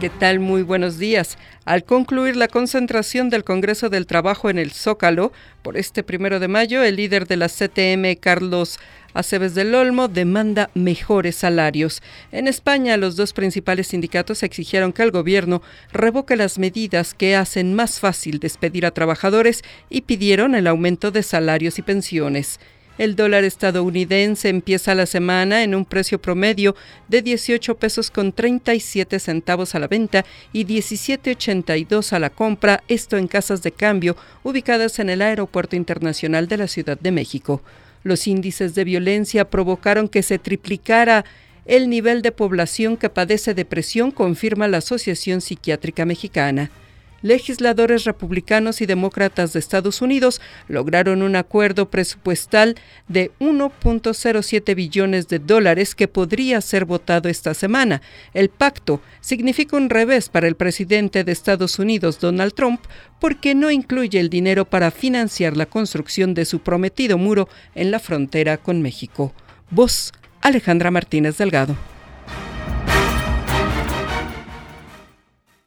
¿Qué tal? Muy buenos días. Al concluir la concentración del Congreso del Trabajo en el Zócalo, por este primero de mayo, el líder de la CTM, Carlos Aceves del Olmo, demanda mejores salarios. En España, los dos principales sindicatos exigieron que el gobierno revoque las medidas que hacen más fácil despedir a trabajadores y pidieron el aumento de salarios y pensiones. El dólar estadounidense empieza la semana en un precio promedio de 18 pesos con 37 centavos a la venta y 17.82 a la compra, esto en casas de cambio ubicadas en el Aeropuerto Internacional de la Ciudad de México. Los índices de violencia provocaron que se triplicara el nivel de población que padece depresión, confirma la Asociación Psiquiátrica Mexicana legisladores republicanos y demócratas de Estados Unidos lograron un acuerdo presupuestal de 1.07 billones de dólares que podría ser votado esta semana. El pacto significa un revés para el presidente de Estados Unidos, Donald Trump, porque no incluye el dinero para financiar la construcción de su prometido muro en la frontera con México. Voz Alejandra Martínez Delgado.